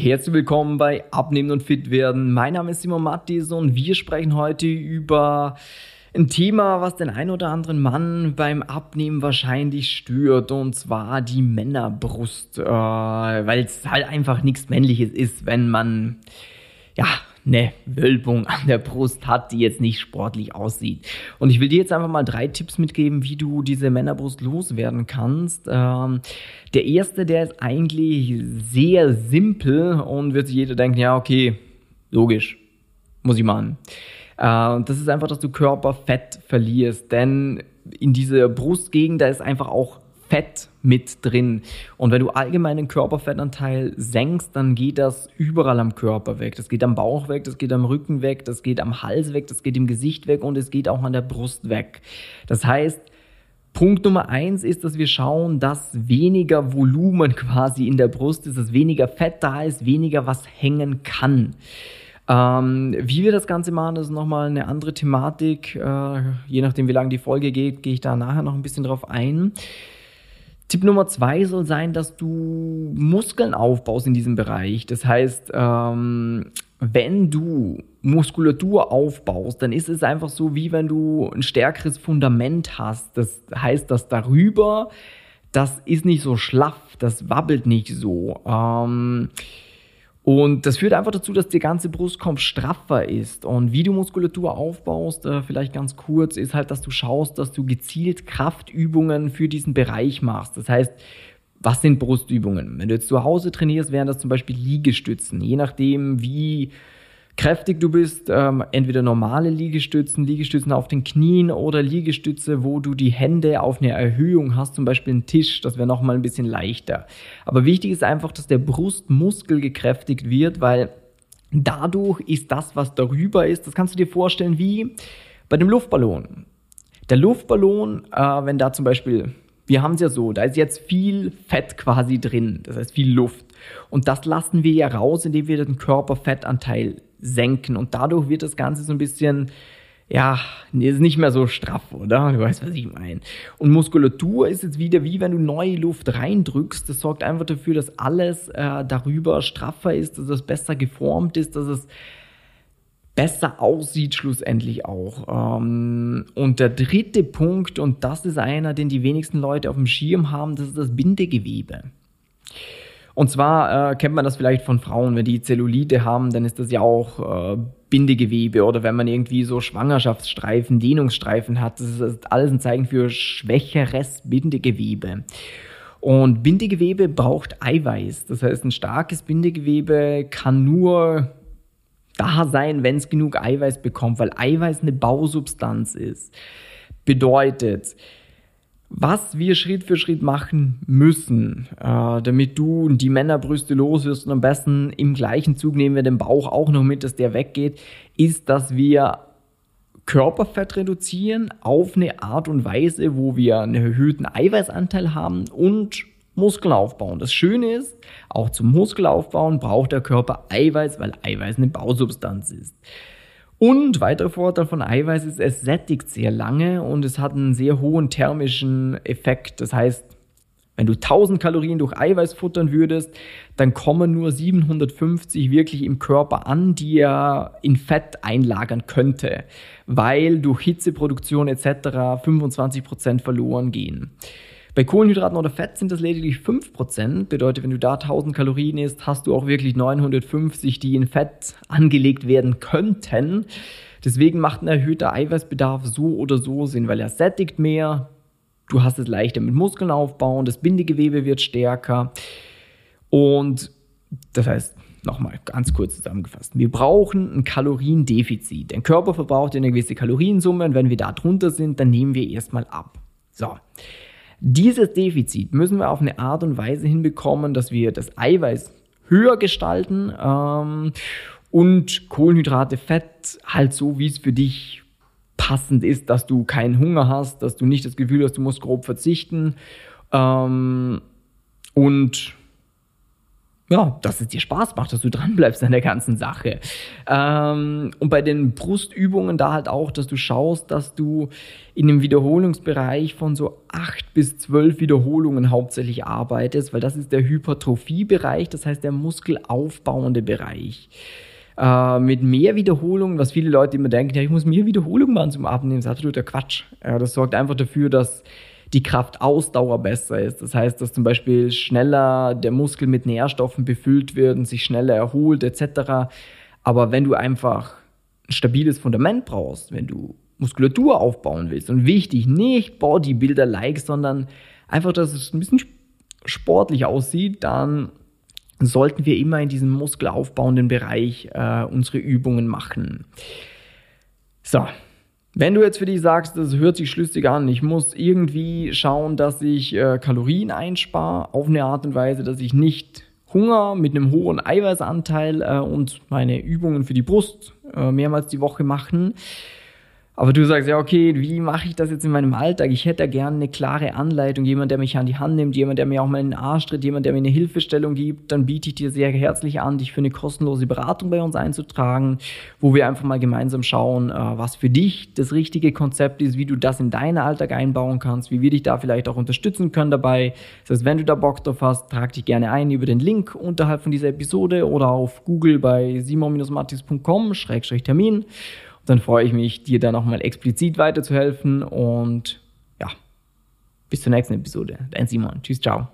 Herzlich willkommen bei Abnehmen und Fit werden. Mein Name ist Simon Mattis und wir sprechen heute über ein Thema, was den ein oder anderen Mann beim Abnehmen wahrscheinlich stört, und zwar die Männerbrust, äh, weil es halt einfach nichts Männliches ist, wenn man ja eine Wölbung an der Brust hat, die jetzt nicht sportlich aussieht. Und ich will dir jetzt einfach mal drei Tipps mitgeben, wie du diese Männerbrust loswerden kannst. Ähm, der erste, der ist eigentlich sehr simpel und wird sich jeder denken, ja, okay, logisch, muss ich machen. Äh, das ist einfach, dass du Körperfett verlierst, denn in dieser Brustgegend, da ist einfach auch Fett mit drin. Und wenn du allgemein den Körperfettanteil senkst, dann geht das überall am Körper weg. Das geht am Bauch weg, das geht am Rücken weg, das geht am Hals weg, das geht im Gesicht weg und es geht auch an der Brust weg. Das heißt, Punkt Nummer eins ist, dass wir schauen, dass weniger Volumen quasi in der Brust ist, dass weniger Fett da ist, weniger was hängen kann. Ähm, wie wir das Ganze machen, das ist nochmal eine andere Thematik. Äh, je nachdem, wie lange die Folge geht, gehe ich da nachher noch ein bisschen drauf ein. Tipp Nummer zwei soll sein, dass du Muskeln aufbaust in diesem Bereich. Das heißt, ähm, wenn du Muskulatur aufbaust, dann ist es einfach so, wie wenn du ein stärkeres Fundament hast. Das heißt, dass darüber, das ist nicht so schlaff, das wabbelt nicht so. Ähm, und das führt einfach dazu, dass die ganze Brustkorb straffer ist. Und wie du Muskulatur aufbaust, äh, vielleicht ganz kurz, ist halt, dass du schaust, dass du gezielt Kraftübungen für diesen Bereich machst. Das heißt, was sind Brustübungen? Wenn du jetzt zu Hause trainierst, wären das zum Beispiel Liegestützen. Je nachdem, wie kräftig du bist, ähm, entweder normale Liegestützen, Liegestützen auf den Knien oder Liegestütze, wo du die Hände auf eine Erhöhung hast, zum Beispiel einen Tisch, das wäre nochmal ein bisschen leichter. Aber wichtig ist einfach, dass der Brustmuskel gekräftigt wird, weil dadurch ist das, was darüber ist, das kannst du dir vorstellen wie bei dem Luftballon. Der Luftballon, äh, wenn da zum Beispiel wir haben es ja so, da ist jetzt viel Fett quasi drin, das heißt viel Luft. Und das lassen wir ja raus, indem wir den Körperfettanteil senken. Und dadurch wird das Ganze so ein bisschen, ja, ist nicht mehr so straff, oder? Du weißt, was ich meine. Und Muskulatur ist jetzt wieder wie wenn du neue Luft reindrückst. Das sorgt einfach dafür, dass alles äh, darüber straffer ist, dass es besser geformt ist, dass es besser aussieht schlussendlich auch. Ähm, und der dritte Punkt, und das ist einer, den die wenigsten Leute auf dem Schirm haben, das ist das Bindegewebe. Und zwar äh, kennt man das vielleicht von Frauen, wenn die Zellulite haben, dann ist das ja auch äh, Bindegewebe oder wenn man irgendwie so Schwangerschaftsstreifen, Dehnungsstreifen hat, das ist alles ein Zeichen für schwächeres Bindegewebe. Und Bindegewebe braucht Eiweiß. Das heißt, ein starkes Bindegewebe kann nur da sein, wenn es genug Eiweiß bekommt, weil Eiweiß eine Bausubstanz ist. Bedeutet, was wir Schritt für Schritt machen müssen, äh, damit du die Männerbrüste los wirst und am besten im gleichen Zug nehmen wir den Bauch auch noch mit, dass der weggeht, ist, dass wir Körperfett reduzieren auf eine Art und Weise, wo wir einen erhöhten Eiweißanteil haben und Muskeln aufbauen. Das Schöne ist, auch zum Muskelaufbauen braucht der Körper Eiweiß, weil Eiweiß eine Bausubstanz ist. Und weiterer Vorteil von Eiweiß ist, es sättigt sehr lange und es hat einen sehr hohen thermischen Effekt. Das heißt, wenn du 1000 Kalorien durch Eiweiß futtern würdest, dann kommen nur 750 wirklich im Körper an, die er in Fett einlagern könnte, weil durch Hitzeproduktion etc. 25% verloren gehen. Bei Kohlenhydraten oder Fett sind das lediglich 5%. Bedeutet, wenn du da 1000 Kalorien isst, hast du auch wirklich 950, die in Fett angelegt werden könnten. Deswegen macht ein erhöhter Eiweißbedarf so oder so Sinn, weil er sättigt mehr, du hast es leichter mit Muskeln aufbauen, das Bindegewebe wird stärker. Und das heißt, nochmal ganz kurz zusammengefasst, wir brauchen ein Kaloriendefizit. Der Körper verbraucht eine gewisse Kaloriensumme und wenn wir da drunter sind, dann nehmen wir erstmal ab. So. Dieses Defizit müssen wir auf eine Art und Weise hinbekommen, dass wir das Eiweiß höher gestalten ähm, und Kohlenhydrate, Fett halt so, wie es für dich passend ist, dass du keinen Hunger hast, dass du nicht das Gefühl hast, du musst grob verzichten ähm, und ja, dass es dir Spaß macht, dass du dranbleibst an der ganzen Sache. Ähm, und bei den Brustübungen da halt auch, dass du schaust, dass du in dem Wiederholungsbereich von so acht bis zwölf Wiederholungen hauptsächlich arbeitest, weil das ist der Hypertrophiebereich, das heißt der muskelaufbauende Bereich. Äh, mit mehr Wiederholungen, was viele Leute immer denken, ja, ich muss mehr Wiederholungen machen zum Abnehmen, das ist absoluter Quatsch. Das sorgt einfach dafür, dass die Kraftausdauer besser ist. Das heißt, dass zum Beispiel schneller der Muskel mit Nährstoffen befüllt wird und sich schneller erholt etc. Aber wenn du einfach ein stabiles Fundament brauchst, wenn du Muskulatur aufbauen willst und wichtig, nicht Bodybuilder-like, sondern einfach, dass es ein bisschen sportlich aussieht, dann sollten wir immer in diesem muskelaufbauenden Bereich äh, unsere Übungen machen. So, wenn du jetzt für dich sagst, das hört sich schlüssig an, ich muss irgendwie schauen, dass ich äh, Kalorien einspare, auf eine Art und Weise, dass ich nicht Hunger mit einem hohen Eiweißanteil äh, und meine Übungen für die Brust äh, mehrmals die Woche machen, aber du sagst, ja, okay, wie mache ich das jetzt in meinem Alltag? Ich hätte gerne eine klare Anleitung, jemand, der mich an die Hand nimmt, jemand, der mir auch mal in den Arsch tritt, jemand, der mir eine Hilfestellung gibt. Dann biete ich dir sehr herzlich an, dich für eine kostenlose Beratung bei uns einzutragen, wo wir einfach mal gemeinsam schauen, äh, was für dich das richtige Konzept ist, wie du das in deinen Alltag einbauen kannst, wie wir dich da vielleicht auch unterstützen können dabei. Das heißt, wenn du da Bock drauf hast, trag dich gerne ein über den Link unterhalb von dieser Episode oder auf Google bei simon-mattis.com-termin dann freue ich mich, dir da nochmal explizit weiterzuhelfen und ja, bis zur nächsten Episode. Dein Simon. Tschüss, ciao.